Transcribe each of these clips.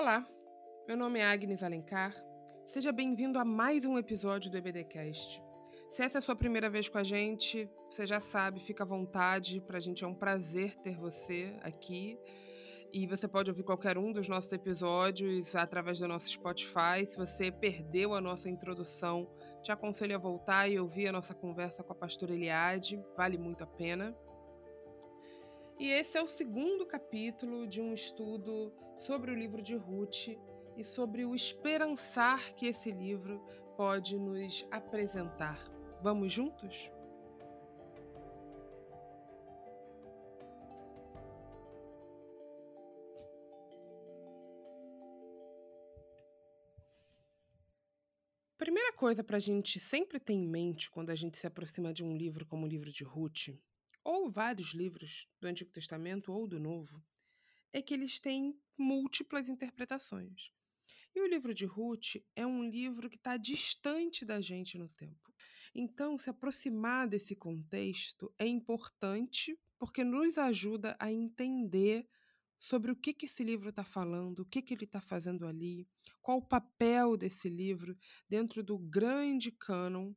Olá, meu nome é Agnes Alencar. Seja bem-vindo a mais um episódio do EBDcast. Se essa é a sua primeira vez com a gente, você já sabe, fica à vontade. Para a gente é um prazer ter você aqui. E você pode ouvir qualquer um dos nossos episódios através do nosso Spotify. Se você perdeu a nossa introdução, te aconselho a voltar e ouvir a nossa conversa com a pastora Eliade. Vale muito a pena. E esse é o segundo capítulo de um estudo sobre o livro de Ruth e sobre o esperançar que esse livro pode nos apresentar. Vamos juntos? Primeira coisa para a gente sempre ter em mente quando a gente se aproxima de um livro como o livro de Ruth ou vários livros do Antigo Testamento ou do Novo, é que eles têm múltiplas interpretações. E o livro de Ruth é um livro que está distante da gente no tempo. Então, se aproximar desse contexto é importante porque nos ajuda a entender sobre o que, que esse livro está falando, o que, que ele está fazendo ali, qual o papel desse livro dentro do grande cânon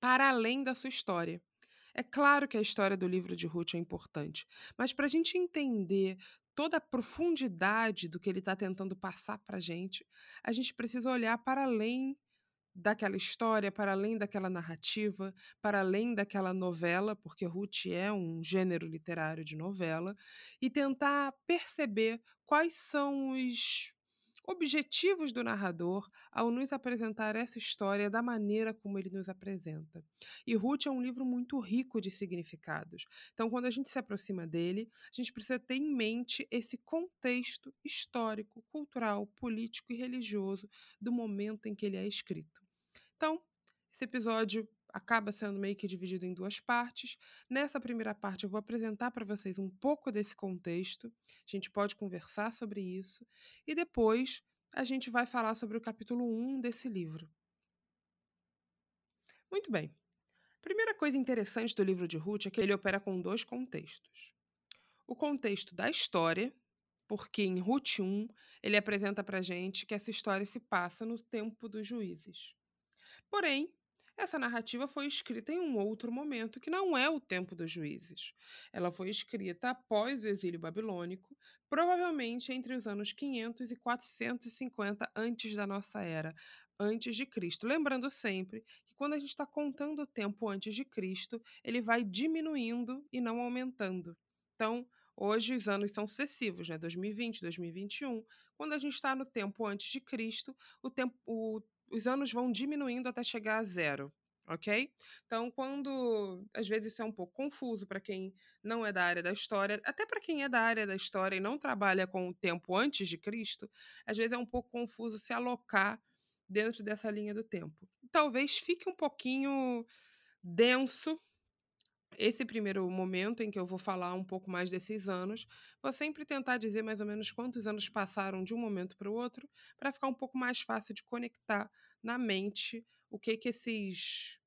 para além da sua história. É claro que a história do livro de Ruth é importante, mas para a gente entender toda a profundidade do que ele está tentando passar para a gente, a gente precisa olhar para além daquela história, para além daquela narrativa, para além daquela novela, porque Ruth é um gênero literário de novela, e tentar perceber quais são os objetivos do narrador ao nos apresentar essa história da maneira como ele nos apresenta. E Ruth é um livro muito rico de significados. Então, quando a gente se aproxima dele, a gente precisa ter em mente esse contexto histórico, cultural, político e religioso do momento em que ele é escrito. Então, esse episódio acaba sendo meio que dividido em duas partes. Nessa primeira parte, eu vou apresentar para vocês um pouco desse contexto, a gente pode conversar sobre isso, e depois a gente vai falar sobre o capítulo 1 desse livro. Muito bem. Primeira coisa interessante do livro de Ruth é que ele opera com dois contextos. O contexto da história, porque em Ruth 1 ele apresenta para gente que essa história se passa no tempo dos juízes. Porém, essa narrativa foi escrita em um outro momento, que não é o tempo dos juízes. Ela foi escrita após o exílio babilônico, provavelmente entre os anos 500 e 450 antes da nossa era, antes de Cristo. Lembrando sempre que quando a gente está contando o tempo antes de Cristo, ele vai diminuindo e não aumentando. Então, hoje os anos são sucessivos, né? 2020, 2021. Quando a gente está no tempo antes de Cristo, o tempo, o os anos vão diminuindo até chegar a zero, ok? Então, quando às vezes isso é um pouco confuso para quem não é da área da história, até para quem é da área da história e não trabalha com o tempo antes de Cristo, às vezes é um pouco confuso se alocar dentro dessa linha do tempo. Talvez fique um pouquinho denso esse primeiro momento em que eu vou falar um pouco mais desses anos, vou sempre tentar dizer mais ou menos quantos anos passaram de um momento para o outro, para ficar um pouco mais fácil de conectar na mente o que que esses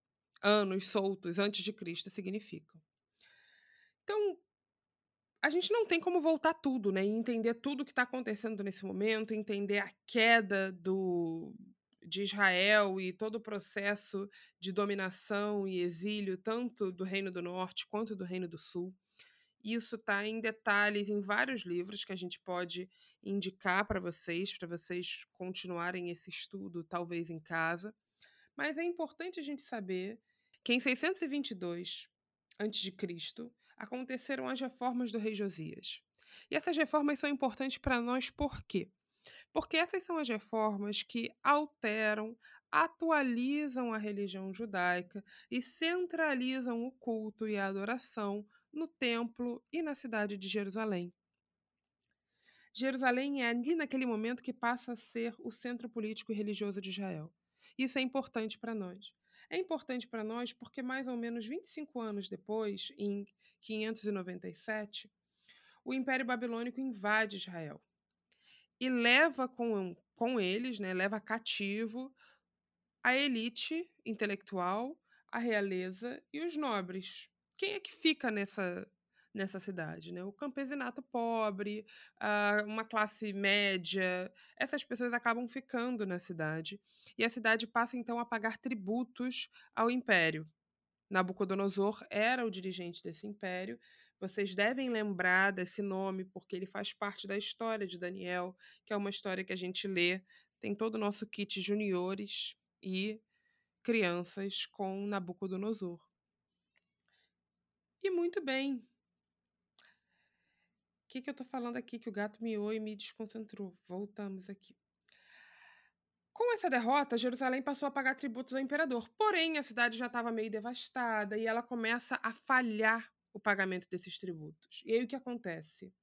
anos soltos antes de Cristo significam. Então, a gente não tem como voltar tudo, né? E entender tudo o que está acontecendo nesse momento, entender a queda do, de Israel e todo o processo de dominação e exílio, tanto do Reino do Norte quanto do Reino do Sul. Isso está em detalhes em vários livros que a gente pode indicar para vocês, para vocês continuarem esse estudo, talvez em casa. Mas é importante a gente saber que em 622 a.C. aconteceram as reformas do rei Josias. E essas reformas são importantes para nós por quê? Porque essas são as reformas que alteram, atualizam a religião judaica e centralizam o culto e a adoração no templo e na cidade de Jerusalém. Jerusalém é ali naquele momento que passa a ser o centro político e religioso de Israel. Isso é importante para nós. É importante para nós porque, mais ou menos 25 anos depois, em 597, o Império Babilônico invade Israel e leva com, com eles, né, leva cativo a elite intelectual, a realeza e os nobres. Quem é que fica nessa, nessa cidade, né? O campesinato pobre, uma classe média, essas pessoas acabam ficando na cidade e a cidade passa então a pagar tributos ao império. Nabucodonosor era o dirigente desse império. Vocês devem lembrar desse nome porque ele faz parte da história de Daniel, que é uma história que a gente lê. Tem todo o nosso kit juniores e crianças com Nabucodonosor. E muito bem. O que, que eu estou falando aqui que o gato miou e me desconcentrou? Voltamos aqui. Com essa derrota, Jerusalém passou a pagar tributos ao imperador. Porém, a cidade já estava meio devastada e ela começa a falhar o pagamento desses tributos. E aí o que acontece?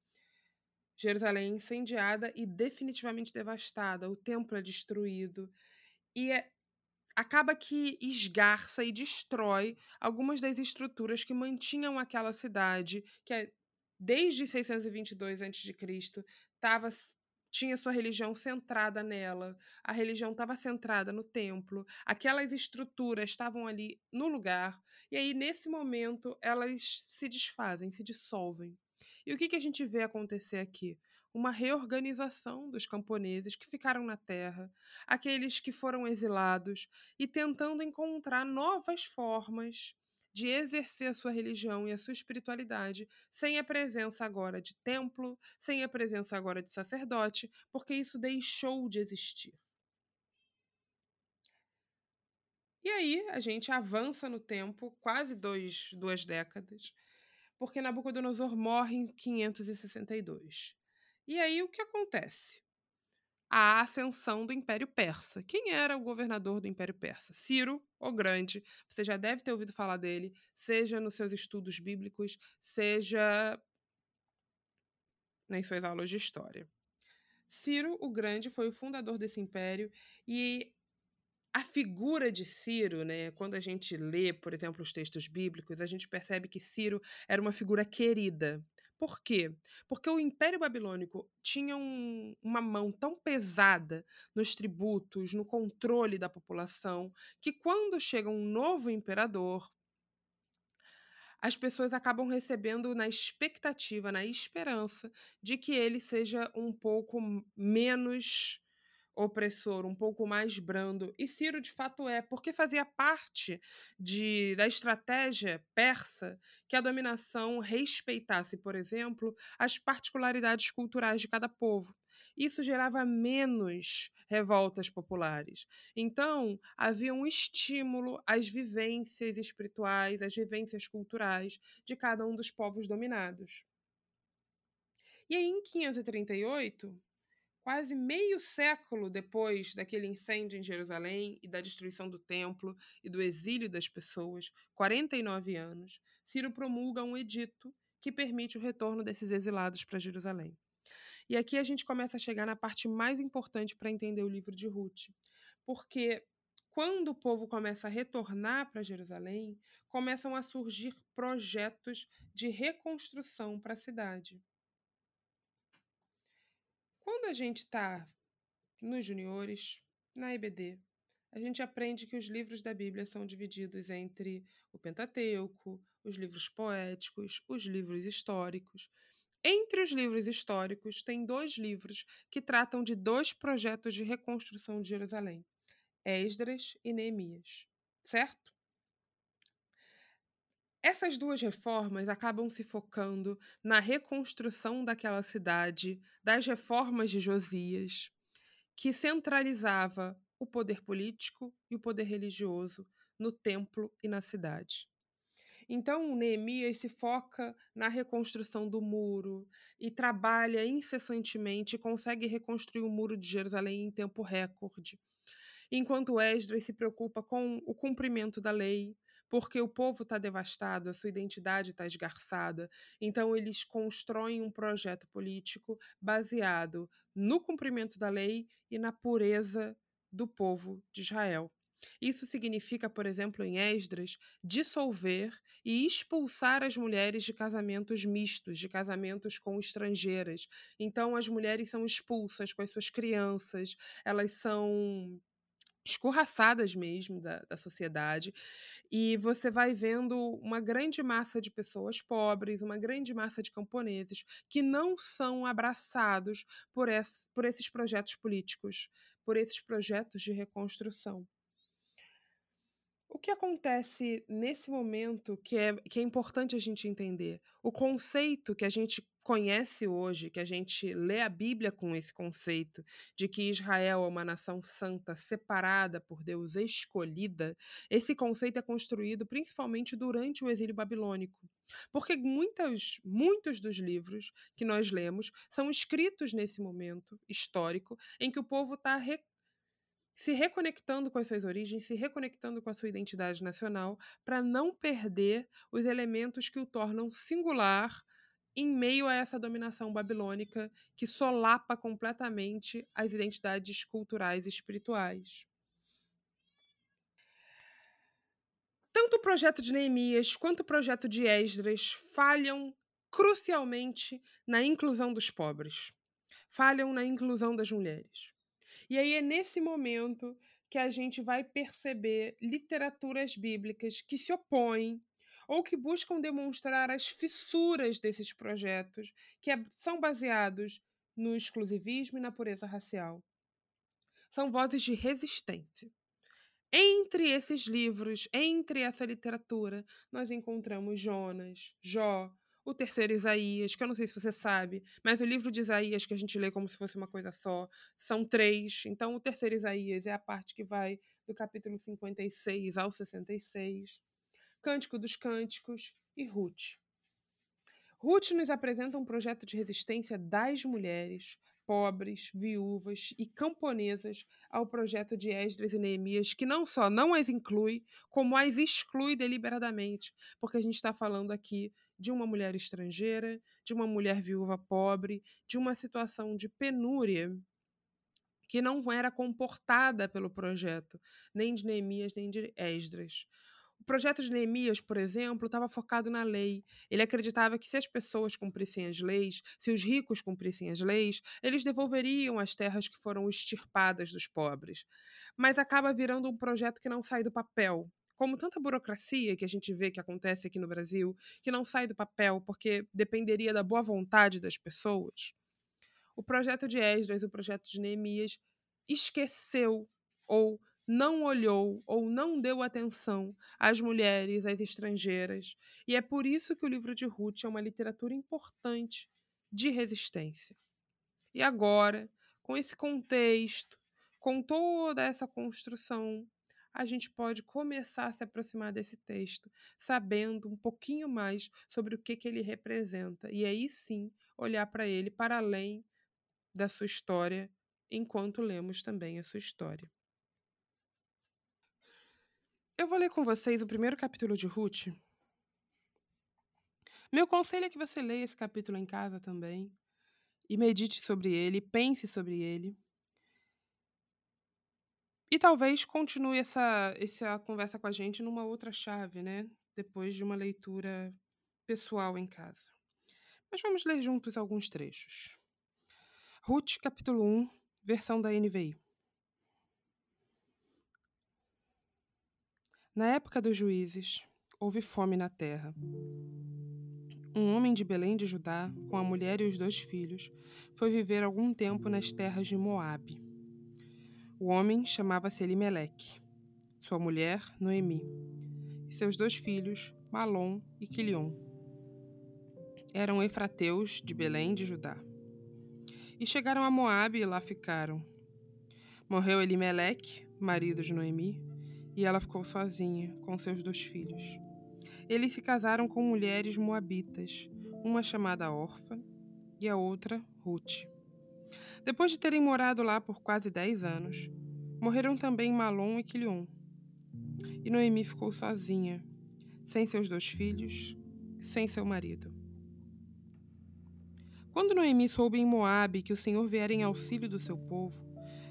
Jerusalém é incendiada e definitivamente devastada, o templo é destruído e é, acaba que esgarça e destrói algumas das estruturas que mantinham aquela cidade, que é, desde 622 a.C. estava tinha sua religião centrada nela, a religião estava centrada no templo, aquelas estruturas estavam ali no lugar, e aí nesse momento elas se desfazem, se dissolvem. E o que, que a gente vê acontecer aqui? Uma reorganização dos camponeses que ficaram na terra, aqueles que foram exilados, e tentando encontrar novas formas de exercer a sua religião e a sua espiritualidade sem a presença agora de templo, sem a presença agora de sacerdote, porque isso deixou de existir. E aí a gente avança no tempo, quase dois, duas décadas, porque Nabucodonosor morre em 562. E aí o que acontece? A ascensão do Império Persa. Quem era o governador do Império Persa? Ciro, o Grande. Você já deve ter ouvido falar dele, seja nos seus estudos bíblicos, seja nas suas aulas de história. Ciro o Grande foi o fundador desse império e a figura de Ciro, né, quando a gente lê, por exemplo, os textos bíblicos, a gente percebe que Ciro era uma figura querida. Por quê? Porque o Império Babilônico tinha um, uma mão tão pesada nos tributos, no controle da população, que quando chega um novo imperador, as pessoas acabam recebendo na expectativa, na esperança de que ele seja um pouco menos opressor, um pouco mais brando. E Ciro, de fato, é, porque fazia parte de, da estratégia persa que a dominação respeitasse, por exemplo, as particularidades culturais de cada povo. Isso gerava menos revoltas populares. Então, havia um estímulo às vivências espirituais, às vivências culturais de cada um dos povos dominados. E aí, em 538, quase meio século depois daquele incêndio em Jerusalém e da destruição do templo e do exílio das pessoas, 49 anos, Ciro promulga um edito que permite o retorno desses exilados para Jerusalém. E aqui a gente começa a chegar na parte mais importante para entender o livro de Ruth, porque quando o povo começa a retornar para Jerusalém, começam a surgir projetos de reconstrução para a cidade. Quando a gente está nos juniores, na EBD, a gente aprende que os livros da Bíblia são divididos entre o Pentateuco, os livros poéticos, os livros históricos. Entre os livros históricos, tem dois livros que tratam de dois projetos de reconstrução de Jerusalém: Esdras e Neemias, certo? Essas duas reformas acabam se focando na reconstrução daquela cidade, das reformas de Josias, que centralizava o poder político e o poder religioso no templo e na cidade. Então, Neemias se foca na reconstrução do muro e trabalha incessantemente consegue reconstruir o muro de Jerusalém em tempo recorde. Enquanto Esdras se preocupa com o cumprimento da lei, porque o povo está devastado, a sua identidade está esgarçada. Então, eles constroem um projeto político baseado no cumprimento da lei e na pureza do povo de Israel. Isso significa, por exemplo, em Esdras, dissolver e expulsar as mulheres de casamentos mistos, de casamentos com estrangeiras. Então, as mulheres são expulsas com as suas crianças, elas são escorraçadas mesmo da, da sociedade, e você vai vendo uma grande massa de pessoas pobres, uma grande massa de camponeses que não são abraçados por, esse, por esses projetos políticos, por esses projetos de reconstrução. O que acontece nesse momento que é, que é importante a gente entender? O conceito que a gente conhece hoje, que a gente lê a Bíblia com esse conceito de que Israel é uma nação santa, separada por Deus, escolhida, esse conceito é construído principalmente durante o exílio babilônico. Porque muitos, muitos dos livros que nós lemos são escritos nesse momento histórico em que o povo está se reconectando com as suas origens, se reconectando com a sua identidade nacional, para não perder os elementos que o tornam singular em meio a essa dominação babilônica que solapa completamente as identidades culturais e espirituais. Tanto o projeto de Neemias quanto o projeto de Esdras falham crucialmente na inclusão dos pobres, falham na inclusão das mulheres. E aí é nesse momento que a gente vai perceber literaturas bíblicas que se opõem ou que buscam demonstrar as fissuras desses projetos, que são baseados no exclusivismo e na pureza racial. São vozes de resistência. Entre esses livros, entre essa literatura, nós encontramos Jonas, Jó, o terceiro Isaías, que eu não sei se você sabe, mas o livro de Isaías, que a gente lê como se fosse uma coisa só, são três. Então, o terceiro Isaías é a parte que vai do capítulo 56 ao 66. Cântico dos Cânticos e Ruth. Ruth nos apresenta um projeto de resistência das mulheres pobres, viúvas e camponesas ao projeto de Esdras e Neemias, que não só não as inclui, como as exclui deliberadamente, porque a gente está falando aqui de uma mulher estrangeira, de uma mulher viúva pobre, de uma situação de penúria que não era comportada pelo projeto, nem de Neemias, nem de Esdras. O projeto de Neemias, por exemplo, estava focado na lei. Ele acreditava que se as pessoas cumprissem as leis, se os ricos cumprissem as leis, eles devolveriam as terras que foram extirpadas dos pobres. Mas acaba virando um projeto que não sai do papel. Como tanta burocracia que a gente vê que acontece aqui no Brasil, que não sai do papel porque dependeria da boa vontade das pessoas. O projeto de Esdras, o projeto de Neemias, esqueceu ou não olhou ou não deu atenção às mulheres, às estrangeiras. E é por isso que o livro de Ruth é uma literatura importante de resistência. E agora, com esse contexto, com toda essa construção, a gente pode começar a se aproximar desse texto, sabendo um pouquinho mais sobre o que, que ele representa. E aí sim, olhar para ele para além da sua história, enquanto lemos também a sua história. Eu vou ler com vocês o primeiro capítulo de Ruth. Meu conselho é que você leia esse capítulo em casa também e medite sobre ele, pense sobre ele. E talvez continue essa, essa conversa com a gente numa outra chave, né? Depois de uma leitura pessoal em casa. Mas vamos ler juntos alguns trechos. Ruth, capítulo 1, versão da NVI. Na época dos juízes, houve fome na terra. Um homem de Belém de Judá, com a mulher e os dois filhos, foi viver algum tempo nas terras de Moabe. O homem chamava-se Elimeleque, sua mulher Noemi, e seus dois filhos, Malom e Quilion. Eram efrateus de Belém de Judá. E chegaram a Moabe e lá ficaram. Morreu Elimeleque, marido de Noemi, e ela ficou sozinha com seus dois filhos. Eles se casaram com mulheres moabitas, uma chamada Orfa e a outra Ruth. Depois de terem morado lá por quase dez anos, morreram também Malom e Quilion. E Noemi ficou sozinha, sem seus dois filhos, sem seu marido. Quando Noemi soube em Moabe que o Senhor viera em auxílio do seu povo,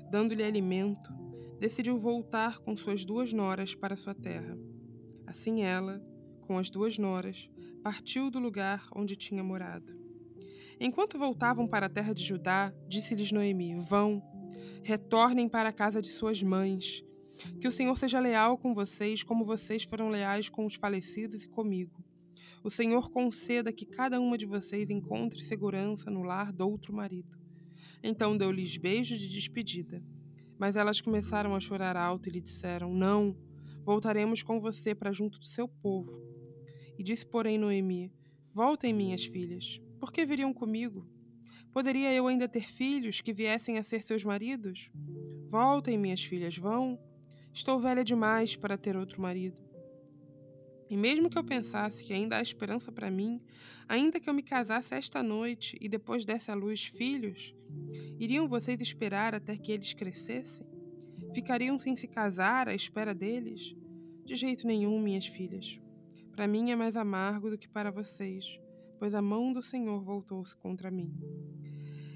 dando-lhe alimento, decidiu voltar com suas duas noras para sua terra. Assim ela, com as duas noras, partiu do lugar onde tinha morado. Enquanto voltavam para a terra de Judá, disse-lhes Noemi: Vão, retornem para a casa de suas mães, Que o Senhor seja leal com vocês, como vocês foram leais com os falecidos e comigo. O Senhor conceda que cada uma de vocês encontre segurança no lar do outro marido. Então deu-lhes beijos de despedida. Mas elas começaram a chorar alto e lhe disseram: Não, voltaremos com você para junto do seu povo. E disse, porém, Noemi: Voltem, minhas filhas, por que viriam comigo? Poderia eu ainda ter filhos que viessem a ser seus maridos? Voltem, minhas filhas, vão. Estou velha demais para ter outro marido. E mesmo que eu pensasse que ainda há esperança para mim, ainda que eu me casasse esta noite e depois desse à luz filhos, iriam vocês esperar até que eles crescessem? Ficariam sem se casar à espera deles? De jeito nenhum, minhas filhas. Para mim é mais amargo do que para vocês, pois a mão do Senhor voltou-se contra mim.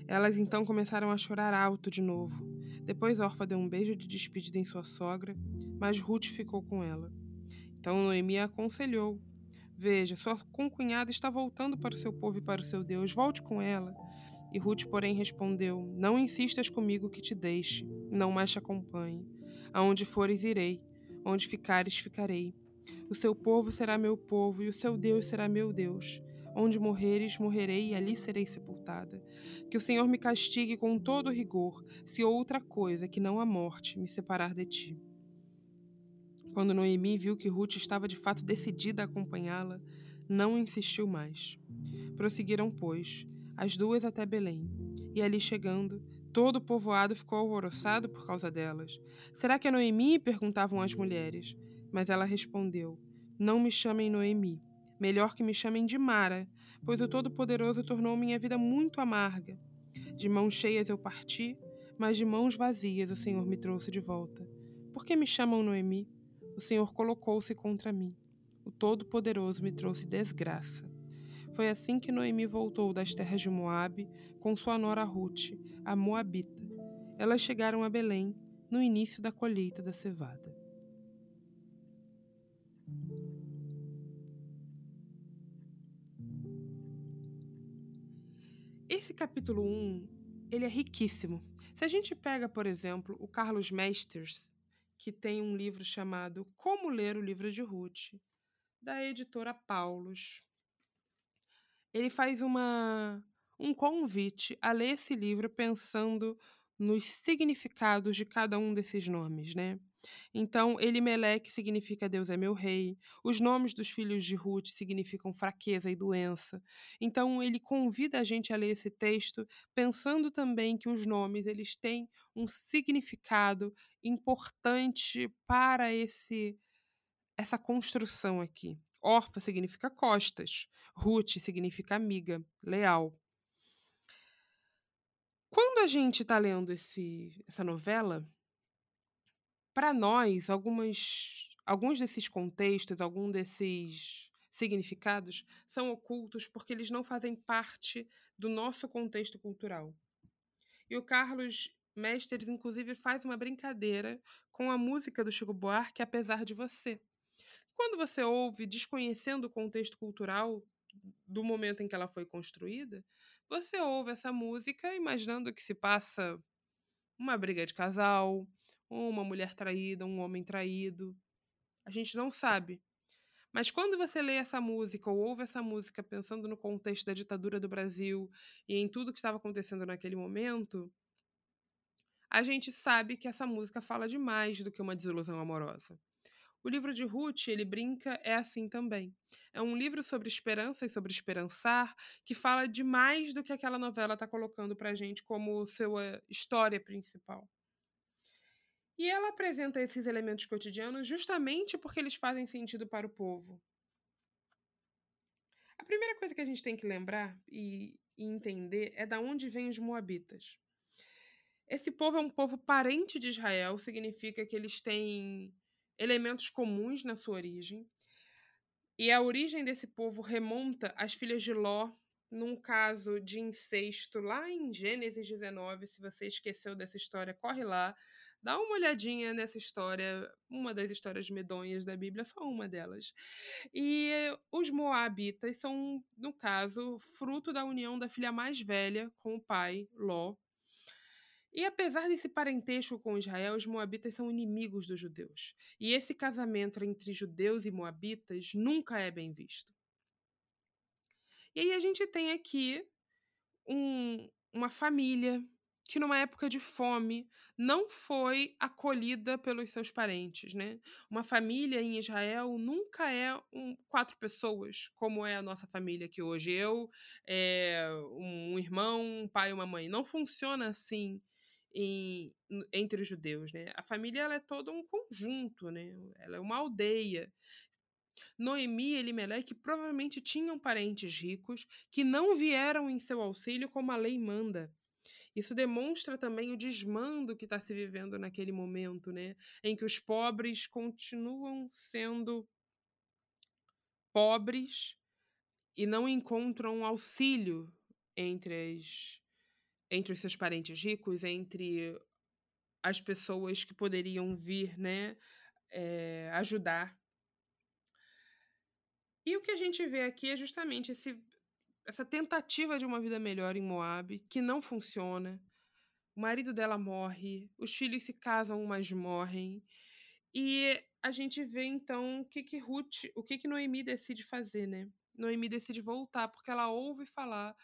Elas então começaram a chorar alto de novo. Depois Orfa deu um beijo de despedida em sua sogra, mas Ruth ficou com ela. Então Noemi a aconselhou: Veja, sua concunhada está voltando para o seu povo e para o seu Deus, volte com ela. E Ruth, porém, respondeu: Não insistas comigo que te deixe, não mais te acompanhe. Aonde fores, irei, onde ficares, ficarei. O seu povo será meu povo e o seu Deus será meu Deus. Onde morreres, morrerei e ali serei sepultada. Que o Senhor me castigue com todo rigor, se outra coisa que não a morte me separar de ti. Quando Noemi viu que Ruth estava de fato decidida a acompanhá-la, não insistiu mais. Prosseguiram, pois, as duas até Belém, e ali chegando, todo o povoado ficou alvoroçado por causa delas. Será que é Noemi? perguntavam as mulheres. Mas ela respondeu: Não me chamem Noemi Melhor que me chamem de Mara, pois o Todo-Poderoso tornou minha vida muito amarga. De mãos cheias eu parti, mas de mãos vazias o Senhor me trouxe de volta. Por que me chamam Noemi? O Senhor colocou-se contra mim. O Todo-Poderoso me trouxe desgraça. Foi assim que Noemi voltou das terras de Moabe com sua nora Ruth, a Moabita. Elas chegaram a Belém no início da colheita da cevada. Esse capítulo 1, ele é riquíssimo. Se a gente pega, por exemplo, o Carlos Mesters, que tem um livro chamado Como Ler o Livro de Ruth, da editora Paulus, ele faz uma, um convite a ler esse livro pensando nos significados de cada um desses nomes, né? Então, Elimelec significa Deus é meu rei. Os nomes dos filhos de Ruth significam fraqueza e doença. Então, ele convida a gente a ler esse texto pensando também que os nomes eles têm um significado importante para esse essa construção aqui. Orfa significa costas, Ruth significa amiga, leal. Quando a gente está lendo esse, essa novela, para nós, algumas, alguns desses contextos, alguns desses significados são ocultos porque eles não fazem parte do nosso contexto cultural. E o Carlos Mestres, inclusive, faz uma brincadeira com a música do Chico Buarque, Apesar de Você. Quando você ouve, desconhecendo o contexto cultural do momento em que ela foi construída, você ouve essa música imaginando que se passa uma briga de casal, uma mulher traída, um homem traído. A gente não sabe. Mas quando você lê essa música ou ouve essa música pensando no contexto da ditadura do Brasil e em tudo que estava acontecendo naquele momento, a gente sabe que essa música fala de mais do que uma desilusão amorosa. O livro de Ruth, ele brinca, é assim também. É um livro sobre esperança e sobre esperançar, que fala de mais do que aquela novela está colocando para a gente como sua história principal. E ela apresenta esses elementos cotidianos justamente porque eles fazem sentido para o povo. A primeira coisa que a gente tem que lembrar e, e entender é da onde vêm os moabitas. Esse povo é um povo parente de Israel, significa que eles têm elementos comuns na sua origem. E a origem desse povo remonta às filhas de Ló, num caso de incesto lá em Gênesis 19. Se você esqueceu dessa história, corre lá. Dá uma olhadinha nessa história, uma das histórias medonhas da Bíblia, só uma delas. E os Moabitas são, no caso, fruto da união da filha mais velha com o pai, Ló. E apesar desse parentesco com Israel, os moabitas são inimigos dos judeus. E esse casamento entre judeus e moabitas nunca é bem visto. E aí a gente tem aqui um, uma família que numa época de fome não foi acolhida pelos seus parentes, né? Uma família em Israel nunca é um, quatro pessoas, como é a nossa família aqui hoje. Eu, é, um irmão, um pai uma mãe. Não funciona assim em, entre os judeus, né? A família ela é todo um conjunto, né? Ela é uma aldeia. Noemi e Elimelec provavelmente tinham parentes ricos que não vieram em seu auxílio como a lei manda. Isso demonstra também o desmando que está se vivendo naquele momento, né? Em que os pobres continuam sendo pobres e não encontram auxílio entre, as, entre os seus parentes ricos, entre as pessoas que poderiam vir né, é, ajudar. E o que a gente vê aqui é justamente esse essa tentativa de uma vida melhor em Moab, que não funciona. O marido dela morre, os filhos se casam, mas morrem. E a gente vê então o que que Ruth, o que que Noemi decide fazer, né? Noemi decide voltar porque ela ouve falar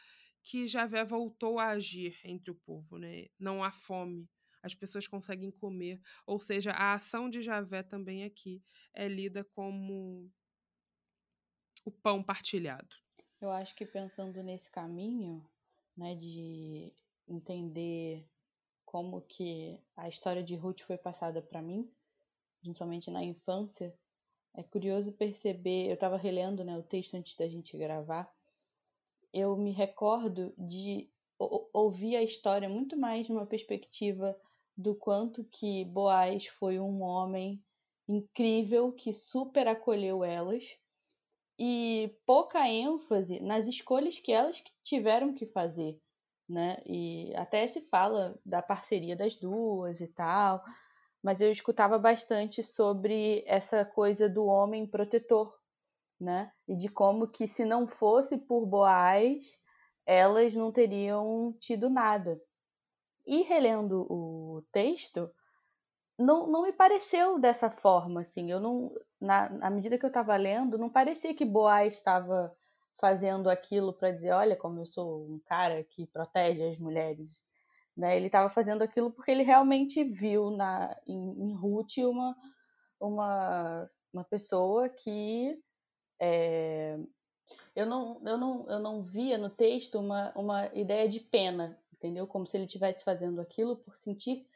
que Javé voltou a agir entre o povo, né? Não há fome, as pessoas conseguem comer, ou seja, a ação de Javé também aqui é lida como o pão partilhado. Eu acho que pensando nesse caminho, né, de entender como que a história de Ruth foi passada para mim, principalmente na infância, é curioso perceber, eu estava relendo, né, o texto antes da gente gravar, eu me recordo de ouvir a história muito mais numa perspectiva do quanto que Boaz foi um homem incrível que super acolheu elas e pouca ênfase nas escolhas que elas tiveram que fazer, né? E até se fala da parceria das duas e tal, mas eu escutava bastante sobre essa coisa do homem protetor, né? E de como que se não fosse por Boaz, elas não teriam tido nada. E relendo o texto, não, não me pareceu dessa forma, assim. Eu não, na, na medida que eu estava lendo, não parecia que Boaz estava fazendo aquilo para dizer, olha como eu sou um cara que protege as mulheres. Né? Ele estava fazendo aquilo porque ele realmente viu na, em, em Ruth uma, uma, uma pessoa que é, eu, não, eu, não, eu não via no texto uma, uma ideia de pena, entendeu? Como se ele estivesse fazendo aquilo por sentir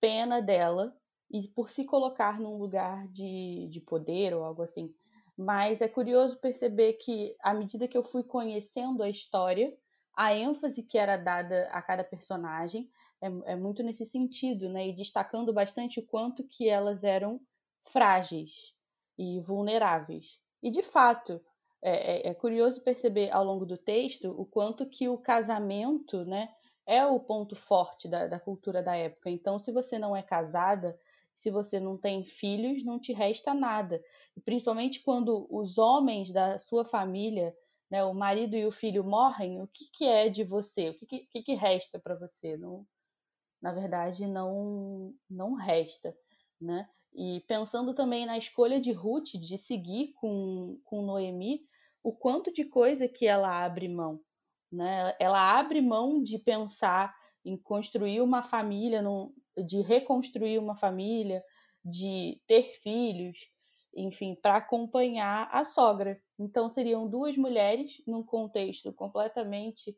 pena dela e por se colocar num lugar de, de poder ou algo assim. Mas é curioso perceber que, à medida que eu fui conhecendo a história, a ênfase que era dada a cada personagem é, é muito nesse sentido, né? E destacando bastante o quanto que elas eram frágeis e vulneráveis. E, de fato, é, é, é curioso perceber ao longo do texto o quanto que o casamento, né? É o ponto forte da, da cultura da época. Então, se você não é casada, se você não tem filhos, não te resta nada. Principalmente quando os homens da sua família, né, o marido e o filho morrem, o que, que é de você? O que, que, que resta para você? Não, na verdade, não, não resta. Né? E pensando também na escolha de Ruth de seguir com, com Noemi, o quanto de coisa que ela abre mão. Né? Ela abre mão de pensar em construir uma família, num, de reconstruir uma família, de ter filhos, enfim, para acompanhar a sogra. Então seriam duas mulheres num contexto completamente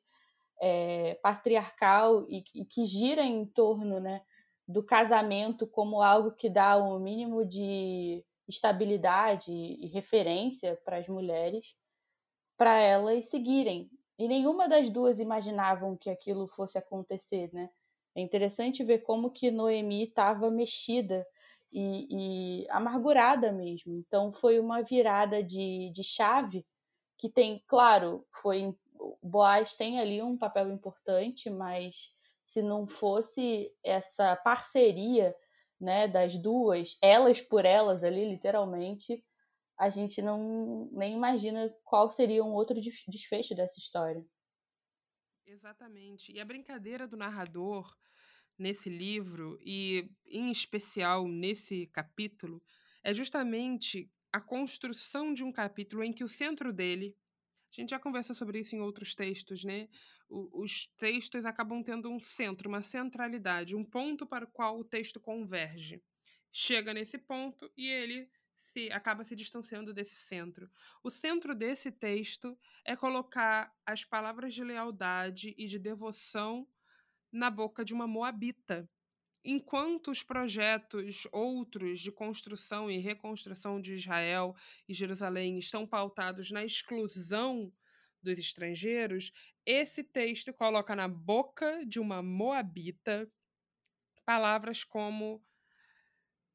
é, patriarcal e, e, que gira em torno né, do casamento como algo que dá um mínimo de estabilidade e referência para as mulheres, para elas seguirem. E nenhuma das duas imaginavam que aquilo fosse acontecer, né? É interessante ver como que Noemi estava mexida e, e, amargurada mesmo. Então foi uma virada de, de chave que tem, claro, foi Boaz tem ali um papel importante, mas se não fosse essa parceria né, das duas, elas por elas ali, literalmente, a gente não nem imagina qual seria um outro desfecho dessa história. Exatamente. E a brincadeira do narrador nesse livro, e em especial nesse capítulo, é justamente a construção de um capítulo em que o centro dele. A gente já conversou sobre isso em outros textos, né? Os textos acabam tendo um centro, uma centralidade, um ponto para o qual o texto converge. Chega nesse ponto e ele se acaba se distanciando desse centro. O centro desse texto é colocar as palavras de lealdade e de devoção na boca de uma moabita, enquanto os projetos outros de construção e reconstrução de Israel e Jerusalém estão pautados na exclusão dos estrangeiros, esse texto coloca na boca de uma moabita palavras como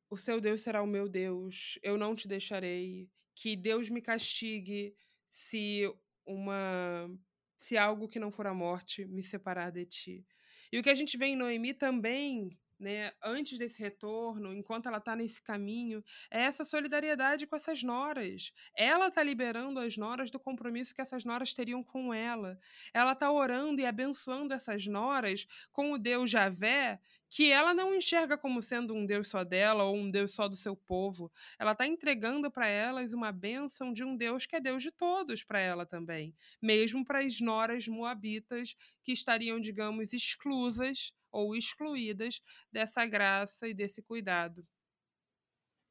o seu Deus será o meu Deus, eu não te deixarei, que Deus me castigue se uma se algo que não for a morte me separar de ti. E o que a gente vê em Noemi também né, antes desse retorno, enquanto ela está nesse caminho, é essa solidariedade com essas noras. Ela está liberando as noras do compromisso que essas noras teriam com ela. Ela está orando e abençoando essas noras com o Deus Javé, que ela não enxerga como sendo um Deus só dela ou um Deus só do seu povo. Ela está entregando para elas uma bênção de um Deus que é Deus de todos para ela também, mesmo para as noras moabitas que estariam, digamos, exclusas ou excluídas dessa graça e desse cuidado.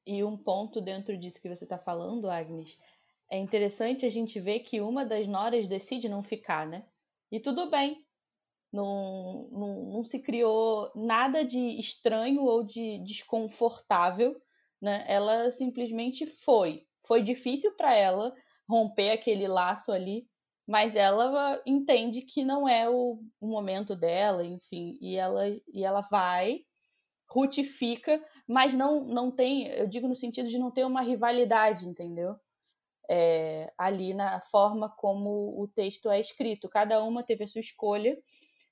E um ponto dentro disso que você está falando, Agnes, é interessante a gente ver que uma das noras decide não ficar, né? E tudo bem. Não, não, não se criou nada de estranho ou de desconfortável, né? Ela simplesmente foi. Foi difícil para ela romper aquele laço ali, mas ela entende que não é o, o momento dela, enfim, e ela, e ela vai, rutifica, mas não, não tem, eu digo no sentido de não ter uma rivalidade, entendeu? É, ali na forma como o texto é escrito. Cada uma teve a sua escolha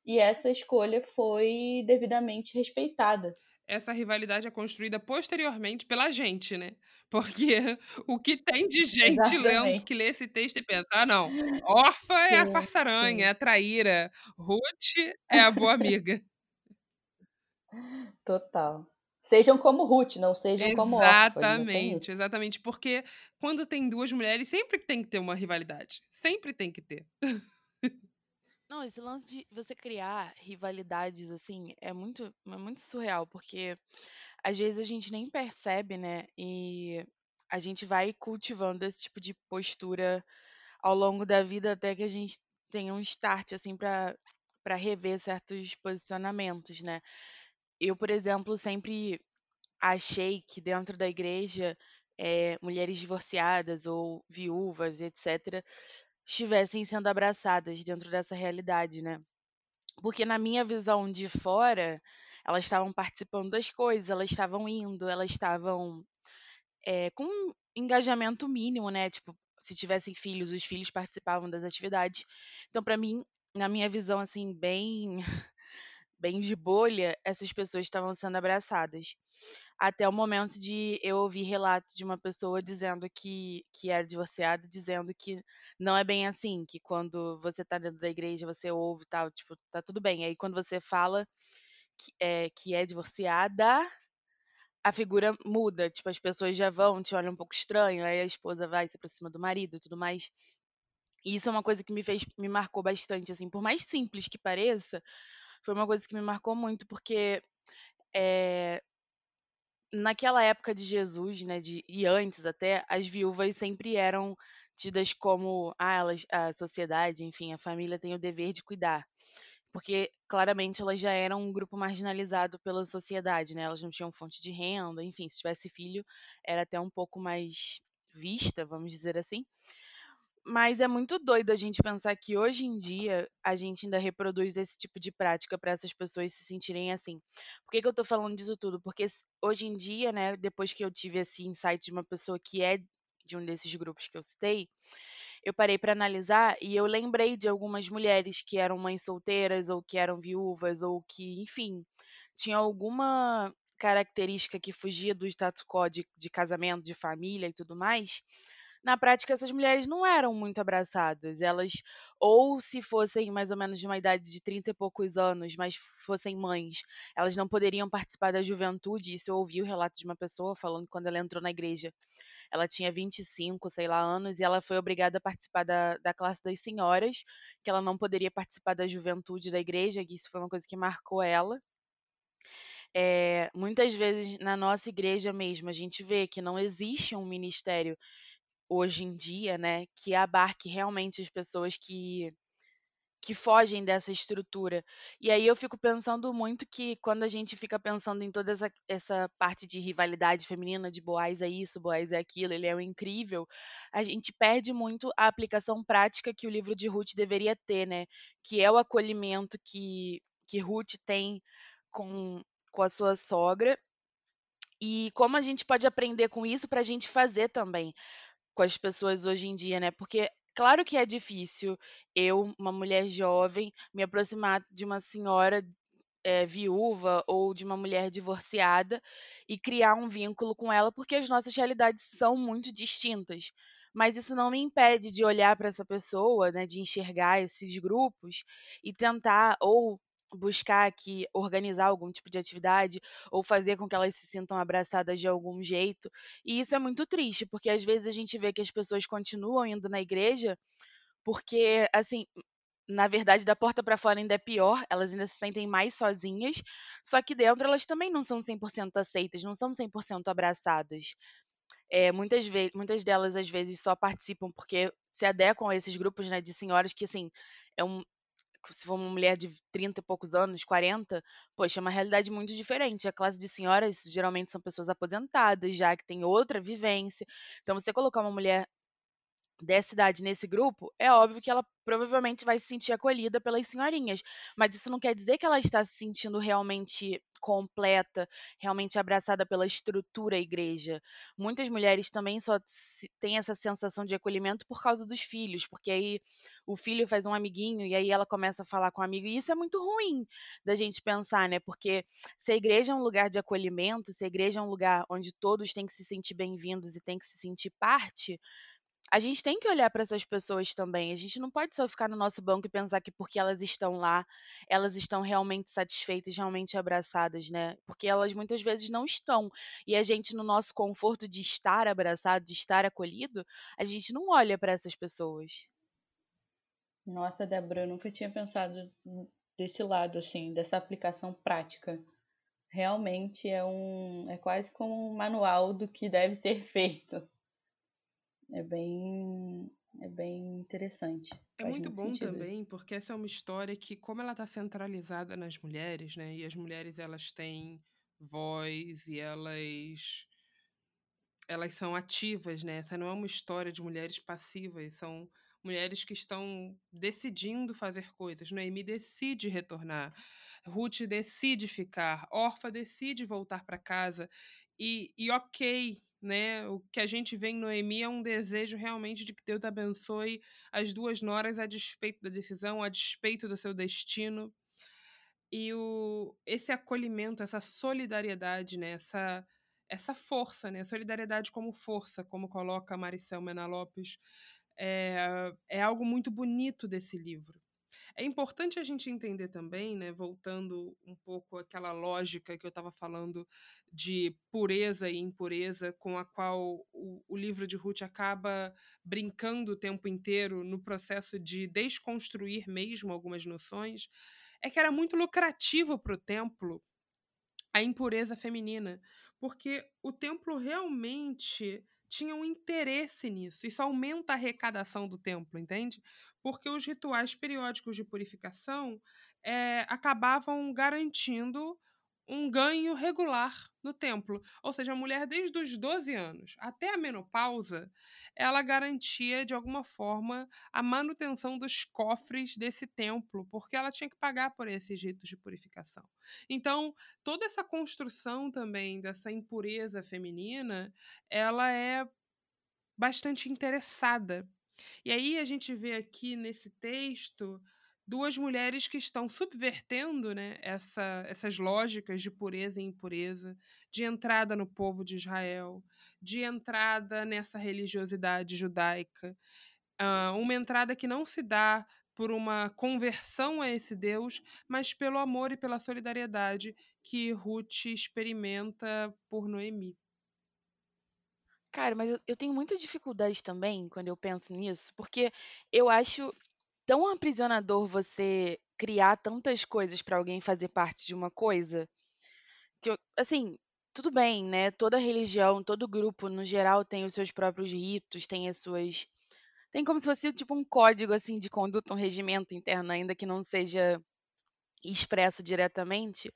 e essa escolha foi devidamente respeitada essa rivalidade é construída posteriormente pela gente, né? Porque o que tem de gente lendo que lê esse texto e pensa: ah, não, órfã é a farsaranha, é a traíra, Ruth é a boa amiga. Total. Sejam como Ruth, não sejam exatamente, como órfã. Exatamente, exatamente. Porque quando tem duas mulheres, sempre tem que ter uma rivalidade. Sempre tem que ter. Não, esse lance de você criar rivalidades, assim, é muito, é muito surreal, porque às vezes a gente nem percebe, né? E a gente vai cultivando esse tipo de postura ao longo da vida até que a gente tenha um start, assim, para para rever certos posicionamentos, né? Eu, por exemplo, sempre achei que dentro da igreja, é, mulheres divorciadas ou viúvas, etc., estivessem sendo abraçadas dentro dessa realidade, né? Porque na minha visão de fora, elas estavam participando das coisas, elas estavam indo, elas estavam é, com um engajamento mínimo, né? Tipo, se tivessem filhos, os filhos participavam das atividades. Então, para mim, na minha visão, assim, bem, bem de bolha, essas pessoas estavam sendo abraçadas até o momento de eu ouvir relato de uma pessoa dizendo que, que era divorciada, dizendo que não é bem assim, que quando você tá dentro da igreja, você ouve e tal, tipo, tá tudo bem. Aí quando você fala que é, que é divorciada, a figura muda, tipo, as pessoas já vão, te olham um pouco estranho, aí a esposa vai se aproxima do marido e tudo mais. E isso é uma coisa que me fez, me marcou bastante, assim, por mais simples que pareça, foi uma coisa que me marcou muito, porque é, naquela época de Jesus, né, de, e antes até, as viúvas sempre eram tidas como ah, elas, a sociedade, enfim, a família tem o dever de cuidar. Porque claramente elas já eram um grupo marginalizado pela sociedade, né? Elas não tinham fonte de renda, enfim, se tivesse filho, era até um pouco mais vista, vamos dizer assim. Mas é muito doido a gente pensar que hoje em dia a gente ainda reproduz esse tipo de prática para essas pessoas se sentirem assim. Por que, que eu tô falando disso tudo? Porque hoje em dia, né, depois que eu tive esse insight de uma pessoa que é de um desses grupos que eu citei, eu parei para analisar e eu lembrei de algumas mulheres que eram mães solteiras ou que eram viúvas ou que, enfim, tinham alguma característica que fugia do status quo de, de casamento, de família e tudo mais na prática essas mulheres não eram muito abraçadas. Elas, ou se fossem mais ou menos de uma idade de 30 e poucos anos, mas fossem mães, elas não poderiam participar da juventude. Isso eu ouvi o relato de uma pessoa falando que quando ela entrou na igreja, ela tinha 25, sei lá, anos, e ela foi obrigada a participar da, da classe das senhoras, que ela não poderia participar da juventude da igreja, que isso foi uma coisa que marcou ela. É, muitas vezes na nossa igreja mesmo a gente vê que não existe um ministério hoje em dia, né, que abarque realmente as pessoas que que fogem dessa estrutura. E aí eu fico pensando muito que quando a gente fica pensando em toda essa, essa parte de rivalidade feminina, de Boaz é isso, Boaz é aquilo, ele é o incrível, a gente perde muito a aplicação prática que o livro de Ruth deveria ter, né? Que é o acolhimento que, que Ruth tem com, com a sua sogra. E como a gente pode aprender com isso para a gente fazer também com as pessoas hoje em dia, né? Porque Claro que é difícil eu, uma mulher jovem, me aproximar de uma senhora é, viúva ou de uma mulher divorciada e criar um vínculo com ela, porque as nossas realidades são muito distintas. Mas isso não me impede de olhar para essa pessoa, né, de enxergar esses grupos e tentar ou buscar aqui organizar algum tipo de atividade ou fazer com que elas se sintam abraçadas de algum jeito. E isso é muito triste, porque às vezes a gente vê que as pessoas continuam indo na igreja porque assim, na verdade, da porta para fora ainda é pior, elas ainda se sentem mais sozinhas, só que dentro elas também não são 100% aceitas, não são 100% abraçadas. É, muitas, muitas delas, às vezes, só participam porque se adequam a esses grupos né, de senhoras que, assim, é um, se for uma mulher de 30 e poucos anos, 40, poxa, é uma realidade muito diferente. A classe de senhoras geralmente são pessoas aposentadas, já que tem outra vivência. Então, você colocar uma mulher dessa idade nesse grupo, é óbvio que ela provavelmente vai se sentir acolhida pelas senhorinhas, mas isso não quer dizer que ela está se sentindo realmente completa, realmente abraçada pela estrutura igreja. Muitas mulheres também só têm essa sensação de acolhimento por causa dos filhos, porque aí o filho faz um amiguinho e aí ela começa a falar com o amigo, e isso é muito ruim da gente pensar, né? Porque se a igreja é um lugar de acolhimento, se a igreja é um lugar onde todos têm que se sentir bem-vindos e têm que se sentir parte, a gente tem que olhar para essas pessoas também. A gente não pode só ficar no nosso banco e pensar que porque elas estão lá, elas estão realmente satisfeitas, realmente abraçadas, né? Porque elas muitas vezes não estão. E a gente, no nosso conforto de estar abraçado, de estar acolhido, a gente não olha para essas pessoas. Nossa, Débora, eu nunca tinha pensado desse lado, assim, dessa aplicação prática. Realmente é um. é quase como um manual do que deve ser feito é bem é bem interessante. É muito, muito bom também, isso. porque essa é uma história que, como ela está centralizada nas mulheres, né? E as mulheres elas têm voz e elas elas são ativas, né? Essa não é uma história de mulheres passivas, são mulheres que estão decidindo fazer coisas. Noemi decide retornar, Ruth decide ficar, Orfa decide voltar para casa. E, e ok, né? O que a gente vê em Noemi é um desejo realmente de que Deus abençoe as duas noras a despeito da decisão, a despeito do seu destino. E o, esse acolhimento, essa solidariedade, né? essa, essa força, né? solidariedade como força, como coloca Maricel Mena Lopes, é, é algo muito bonito desse livro. É importante a gente entender também, né, voltando um pouco àquela lógica que eu estava falando de pureza e impureza, com a qual o, o livro de Ruth acaba brincando o tempo inteiro no processo de desconstruir mesmo algumas noções, é que era muito lucrativo para o templo a impureza feminina, porque o templo realmente tinha um interesse nisso. Isso aumenta a arrecadação do templo, entende? Porque os rituais periódicos de purificação é, acabavam garantindo um ganho regular no templo. Ou seja, a mulher, desde os 12 anos até a menopausa, ela garantia, de alguma forma, a manutenção dos cofres desse templo, porque ela tinha que pagar por esses ritos de purificação. Então, toda essa construção também dessa impureza feminina, ela é bastante interessada. E aí a gente vê aqui nesse texto duas mulheres que estão subvertendo né, essa, essas lógicas de pureza e impureza, de entrada no povo de Israel, de entrada nessa religiosidade judaica. Uh, uma entrada que não se dá por uma conversão a esse Deus, mas pelo amor e pela solidariedade que Ruth experimenta por Noemi. Cara, mas eu, eu tenho muita dificuldade também quando eu penso nisso, porque eu acho tão aprisionador você criar tantas coisas para alguém fazer parte de uma coisa que eu, assim, tudo bem, né? Toda religião, todo grupo no geral tem os seus próprios ritos, tem as suas tem como se fosse tipo um código assim de conduta, um regimento interno, ainda que não seja expresso diretamente.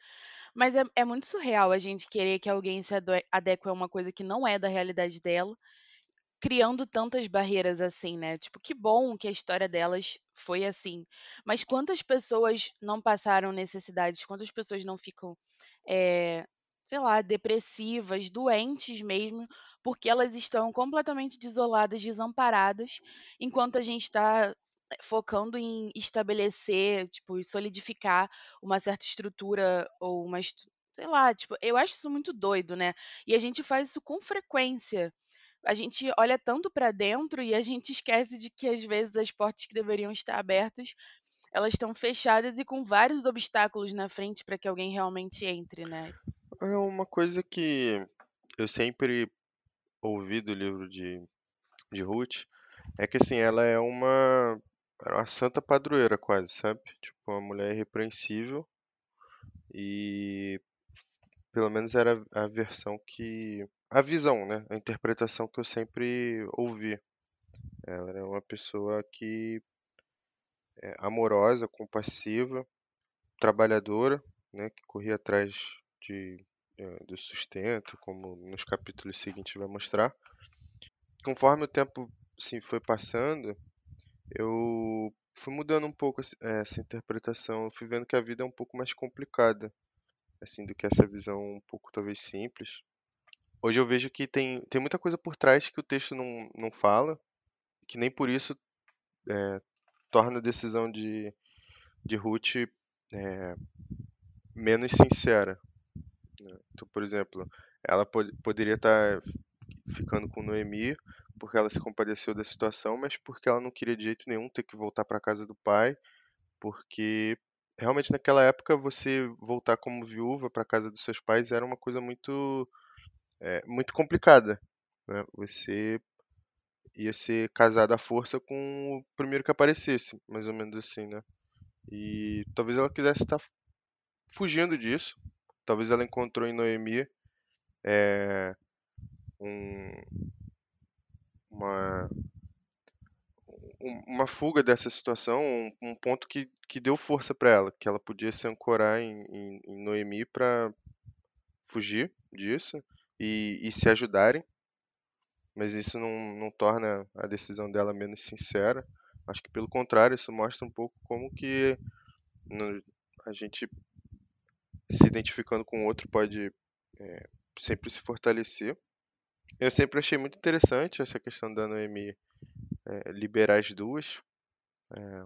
Mas é, é muito surreal a gente querer que alguém se adeque a uma coisa que não é da realidade dela criando tantas barreiras assim, né? Tipo, que bom que a história delas foi assim. Mas quantas pessoas não passaram necessidades? Quantas pessoas não ficam, é, sei lá, depressivas, doentes mesmo, porque elas estão completamente desoladas, desamparadas, enquanto a gente está eh, focando em estabelecer, tipo, solidificar uma certa estrutura ou uma, sei lá, tipo, eu acho isso muito doido, né? E a gente faz isso com frequência a gente olha tanto para dentro e a gente esquece de que às vezes as portas que deveriam estar abertas elas estão fechadas e com vários obstáculos na frente para que alguém realmente entre, né? É uma coisa que eu sempre ouvi do livro de, de Ruth é que assim, ela é uma, uma santa padroeira quase, sabe? Tipo, uma mulher irrepreensível e pelo menos era a versão que a visão, né? A interpretação que eu sempre ouvi. Ela era uma pessoa que é amorosa, compassiva, trabalhadora, né? Que corria atrás de, é, do sustento, como nos capítulos seguintes vai mostrar. Conforme o tempo assim, foi passando, eu fui mudando um pouco essa interpretação. Eu fui vendo que a vida é um pouco mais complicada, assim, do que essa visão um pouco talvez simples. Hoje eu vejo que tem, tem muita coisa por trás que o texto não, não fala, que nem por isso é, torna a decisão de, de Ruth é, menos sincera. Né? Então, por exemplo, ela pod poderia estar tá ficando com Noemi porque ela se compadeceu da situação, mas porque ela não queria de jeito nenhum ter que voltar para casa do pai, porque realmente naquela época você voltar como viúva para casa dos seus pais era uma coisa muito é, muito complicada. Né? Você ia ser casado à força com o primeiro que aparecesse, mais ou menos assim, né? E talvez ela quisesse estar fugindo disso. Talvez ela encontrou em Noemi é, um, uma, uma fuga dessa situação, um, um ponto que, que deu força para ela, que ela podia se ancorar em, em, em Noemi para fugir disso e, e se ajudarem, mas isso não, não torna a decisão dela menos sincera. Acho que pelo contrário, isso mostra um pouco como que a gente se identificando com o outro pode é, sempre se fortalecer. Eu sempre achei muito interessante essa questão da Noemi é, liberar as duas, é,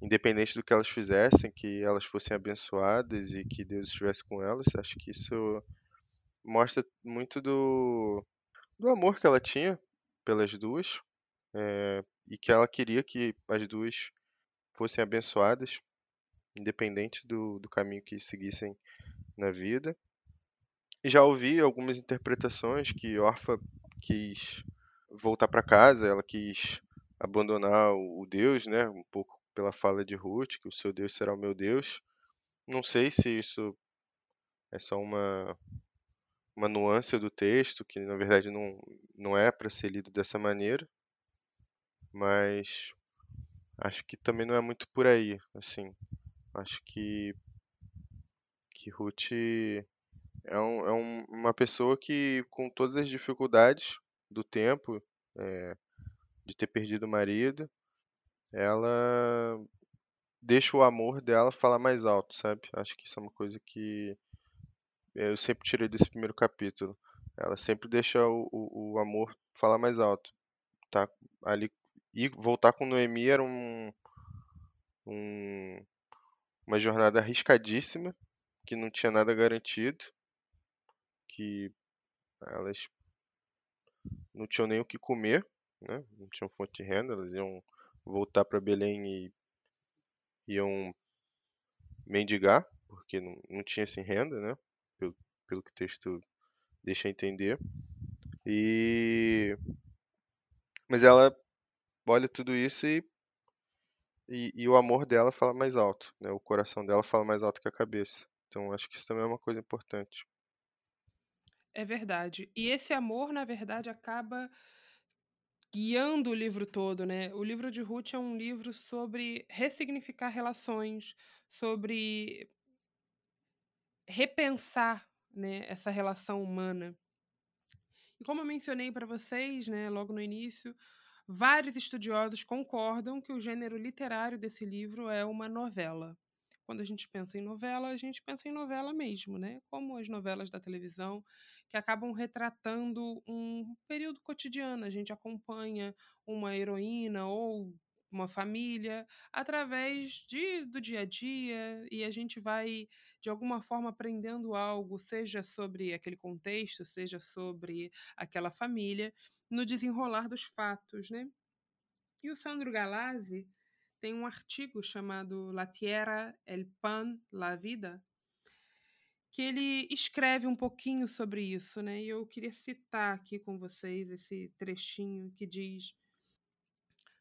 independente do que elas fizessem, que elas fossem abençoadas e que Deus estivesse com elas. Acho que isso mostra muito do, do amor que ela tinha pelas duas é, e que ela queria que as duas fossem abençoadas, independente do, do caminho que seguissem na vida. Já ouvi algumas interpretações que Orfa quis voltar para casa, ela quis abandonar o Deus, né? Um pouco pela fala de Ruth, que o seu Deus será o meu Deus. Não sei se isso é só uma uma nuance do texto que na verdade não, não é para ser lido dessa maneira, mas acho que também não é muito por aí, assim. Acho que que Ruth é, um, é um, uma pessoa que com todas as dificuldades do tempo, é, de ter perdido o marido, ela deixa o amor dela falar mais alto, sabe? Acho que isso é uma coisa que eu sempre tirei desse primeiro capítulo. Ela sempre deixa o, o, o amor falar mais alto. Tá ali e voltar com Noemi era um um, uma jornada arriscadíssima, que não tinha nada garantido, que elas não tinham nem o que comer, né? não tinham fonte de renda, elas iam voltar para Belém e iam mendigar, porque não, não tinha assim renda, né? Pelo, que o texto deixa entender. E mas ela olha tudo isso e, e, e, o amor dela fala mais alto, né? O coração dela fala mais alto que a cabeça. Então acho que isso também é uma coisa importante. É verdade. E esse amor, na verdade, acaba guiando o livro todo, né? O livro de Ruth é um livro sobre ressignificar relações, sobre repensar, né, essa relação humana. E como eu mencionei para vocês, né, logo no início, vários estudiosos concordam que o gênero literário desse livro é uma novela. Quando a gente pensa em novela, a gente pensa em novela mesmo, né? Como as novelas da televisão, que acabam retratando um período cotidiano. A gente acompanha uma heroína ou uma família através de, do dia a dia e a gente vai de alguma forma aprendendo algo, seja sobre aquele contexto, seja sobre aquela família, no desenrolar dos fatos, né? E o Sandro Galazzi tem um artigo chamado La Tierra, el pan, la vida, que ele escreve um pouquinho sobre isso, né? E eu queria citar aqui com vocês esse trechinho que diz: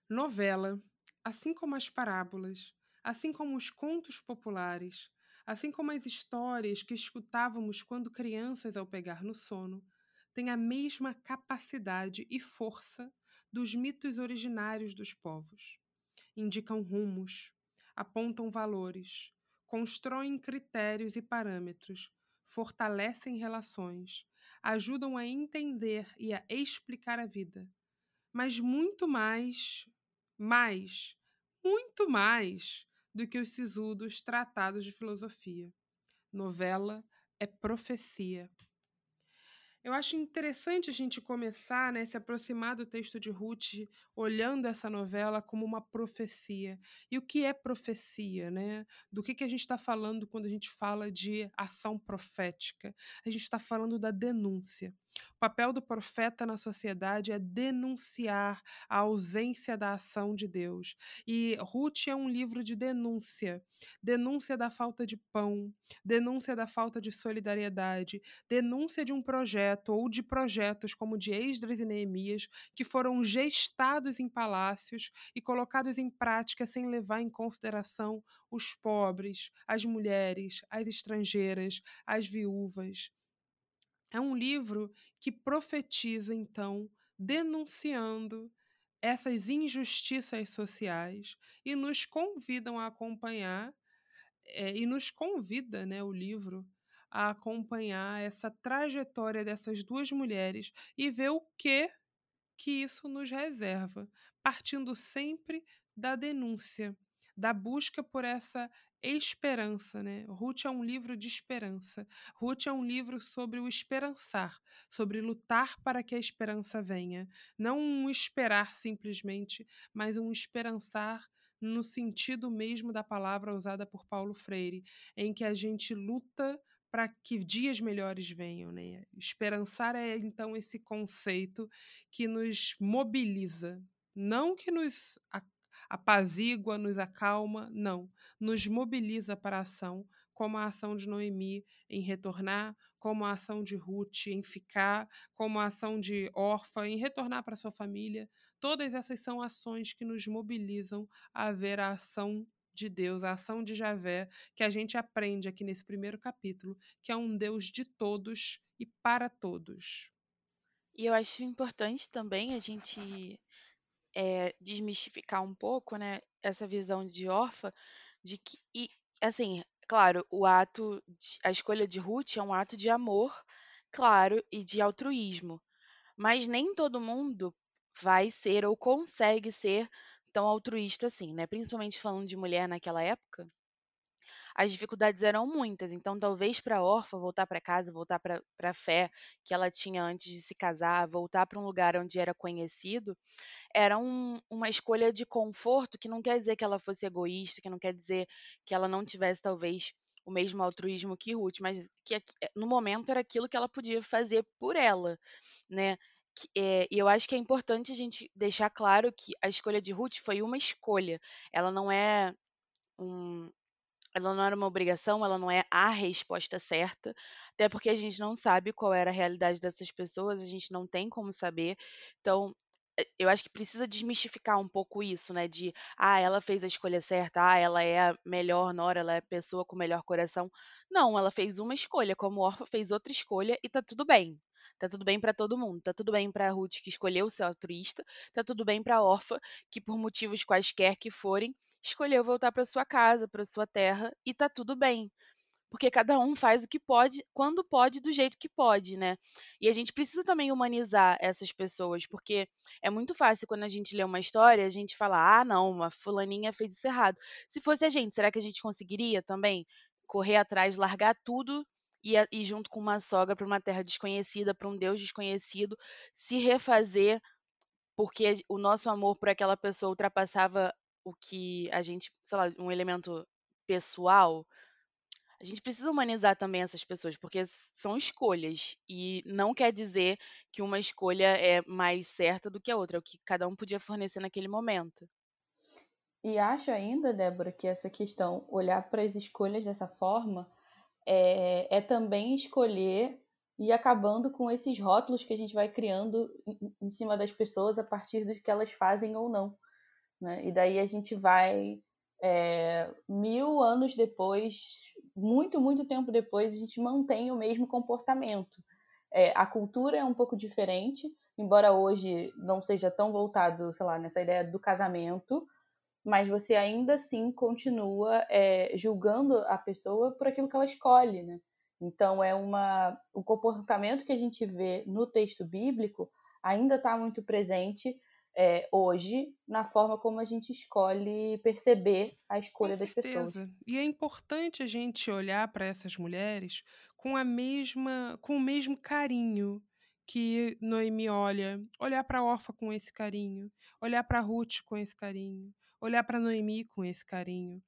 Novela, assim como as parábolas, assim como os contos populares, assim como as histórias que escutávamos quando crianças ao pegar no sono, tem a mesma capacidade e força dos mitos originários dos povos. Indicam rumos, apontam valores, constroem critérios e parâmetros, fortalecem relações, ajudam a entender e a explicar a vida. Mas muito mais mais, muito mais do que os sisudos tratados de filosofia. Novela é profecia. Eu acho interessante a gente começar, né, se aproximar do texto de Ruth, olhando essa novela como uma profecia. E o que é profecia, né? Do que, que a gente está falando quando a gente fala de ação profética? A gente está falando da denúncia. O papel do profeta na sociedade é denunciar a ausência da ação de Deus. E Ruth é um livro de denúncia denúncia da falta de pão, denúncia da falta de solidariedade, denúncia de um projeto ou de projetos como de Esdras e Neemias que foram gestados em palácios e colocados em prática sem levar em consideração os pobres, as mulheres, as estrangeiras, as viúvas. É um livro que profetiza, então, denunciando essas injustiças sociais e nos convidam a acompanhar, é, e nos convida né, o livro a acompanhar essa trajetória dessas duas mulheres e ver o que que isso nos reserva, partindo sempre da denúncia, da busca por essa esperança, né? Ruth é um livro de esperança. Ruth é um livro sobre o esperançar, sobre lutar para que a esperança venha. Não um esperar simplesmente, mas um esperançar no sentido mesmo da palavra usada por Paulo Freire, em que a gente luta para que dias melhores venham, né? Esperançar é então esse conceito que nos mobiliza, não que nos apazigua, nos acalma, não. Nos mobiliza para a ação, como a ação de Noemi em retornar, como a ação de Ruth em ficar, como a ação de Orfa em retornar para sua família. Todas essas são ações que nos mobilizam a ver a ação de Deus, a ação de Javé, que a gente aprende aqui nesse primeiro capítulo, que é um Deus de todos e para todos. E eu acho importante também a gente é, desmistificar um pouco, né, essa visão de órfã, de que, e, assim, claro, o ato, de, a escolha de Ruth é um ato de amor, claro, e de altruísmo, mas nem todo mundo vai ser ou consegue ser tão altruísta assim, né? Principalmente falando de mulher naquela época, as dificuldades eram muitas. Então, talvez para a órfã voltar para casa, voltar para a fé que ela tinha antes de se casar, voltar para um lugar onde era conhecido, era um, uma escolha de conforto que não quer dizer que ela fosse egoísta, que não quer dizer que ela não tivesse, talvez, o mesmo altruísmo que Ruth, mas que eh, no momento era aquilo que ela podia fazer por ela, né? É, e eu acho que é importante a gente deixar claro que a escolha de Ruth foi uma escolha. Ela não é um, ela não era uma obrigação, ela não é a resposta certa, até porque a gente não sabe qual era a realidade dessas pessoas, a gente não tem como saber. Então, eh, eu acho que precisa desmistificar um pouco isso, né? De, ah, ela fez a escolha certa, ah, ela é a melhor nora, ela é a pessoa com o melhor coração. Não, ela fez uma escolha, como Orfa fez outra escolha e tá tudo bem. Tá tudo bem para todo mundo. Tá tudo bem para Ruth que escolheu ser altruísta, tá tudo bem para Orfa que por motivos quaisquer que forem, escolheu voltar para sua casa, para sua terra e tá tudo bem porque cada um faz o que pode, quando pode, do jeito que pode, né? E a gente precisa também humanizar essas pessoas, porque é muito fácil quando a gente lê uma história, a gente fala, ah, não, uma fulaninha fez isso errado. Se fosse a gente, será que a gente conseguiria também correr atrás, largar tudo e ir junto com uma sogra para uma terra desconhecida, para um Deus desconhecido, se refazer porque o nosso amor por aquela pessoa ultrapassava o que a gente, sei lá, um elemento pessoal, a gente precisa humanizar também essas pessoas, porque são escolhas. E não quer dizer que uma escolha é mais certa do que a outra, é o que cada um podia fornecer naquele momento. E acho ainda, Débora, que essa questão, olhar para as escolhas dessa forma, é, é também escolher e acabando com esses rótulos que a gente vai criando em cima das pessoas a partir do que elas fazem ou não. Né? E daí a gente vai é, mil anos depois, muito, muito tempo depois, a gente mantém o mesmo comportamento. É, a cultura é um pouco diferente, embora hoje não seja tão voltado, sei lá, nessa ideia do casamento, mas você ainda assim continua é, julgando a pessoa por aquilo que ela escolhe, né? Então é uma o comportamento que a gente vê no texto bíblico ainda está muito presente é, hoje na forma como a gente escolhe perceber a escolha das pessoas. E é importante a gente olhar para essas mulheres com a mesma, com o mesmo carinho que Noemi olha, olhar para a Orfa com esse carinho, olhar para Ruth com esse carinho, olhar para Noemi com esse carinho,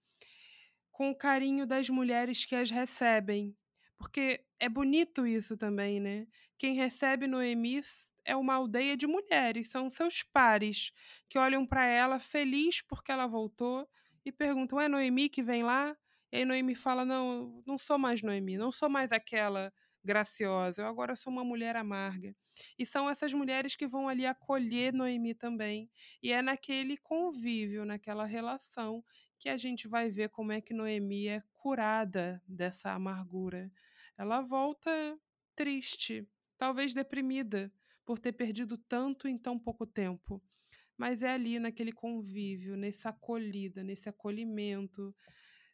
com o carinho das mulheres que as recebem, porque é bonito isso também, né? Quem recebe Noemi é uma aldeia de mulheres, são seus pares que olham para ela feliz porque ela voltou e perguntam: é Noemi que vem lá? E aí Noemi fala: não, não sou mais Noemi, não sou mais aquela graciosa, eu agora sou uma mulher amarga. E são essas mulheres que vão ali acolher Noemi também. E é naquele convívio, naquela relação, que a gente vai ver como é que Noemi é curada dessa amargura. Ela volta triste, talvez deprimida, por ter perdido tanto em tão pouco tempo. Mas é ali naquele convívio, nessa acolhida, nesse acolhimento,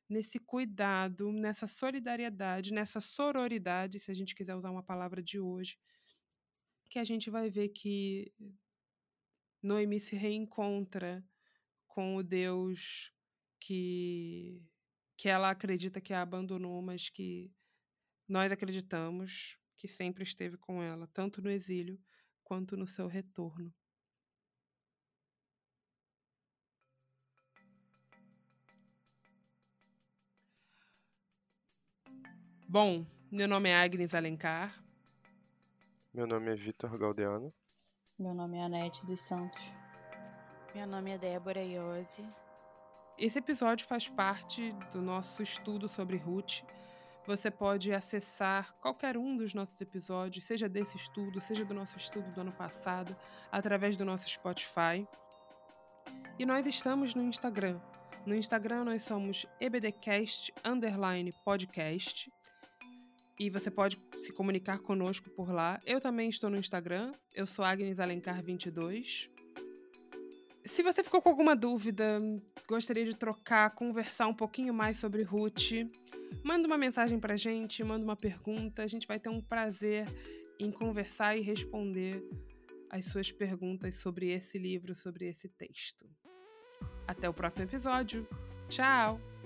nesse cuidado, nessa solidariedade, nessa sororidade, se a gente quiser usar uma palavra de hoje, que a gente vai ver que Noemi se reencontra com o Deus que que ela acredita que a abandonou, mas que nós acreditamos que sempre esteve com ela, tanto no exílio quanto no seu retorno. Bom, meu nome é Agnes Alencar. Meu nome é Vitor Galdeano. Meu nome é Anete dos Santos. Meu nome é Débora Iose. Esse episódio faz parte do nosso estudo sobre Ruth você pode acessar qualquer um dos nossos episódios, seja desse estudo, seja do nosso estudo do ano passado, através do nosso Spotify. E nós estamos no Instagram. No Instagram nós somos ebdcast podcast. E você pode se comunicar conosco por lá. Eu também estou no Instagram. Eu sou Agnes Alencar 22. Se você ficou com alguma dúvida, gostaria de trocar, conversar um pouquinho mais sobre Ruth, manda uma mensagem pra gente, manda uma pergunta. A gente vai ter um prazer em conversar e responder as suas perguntas sobre esse livro, sobre esse texto. Até o próximo episódio. Tchau!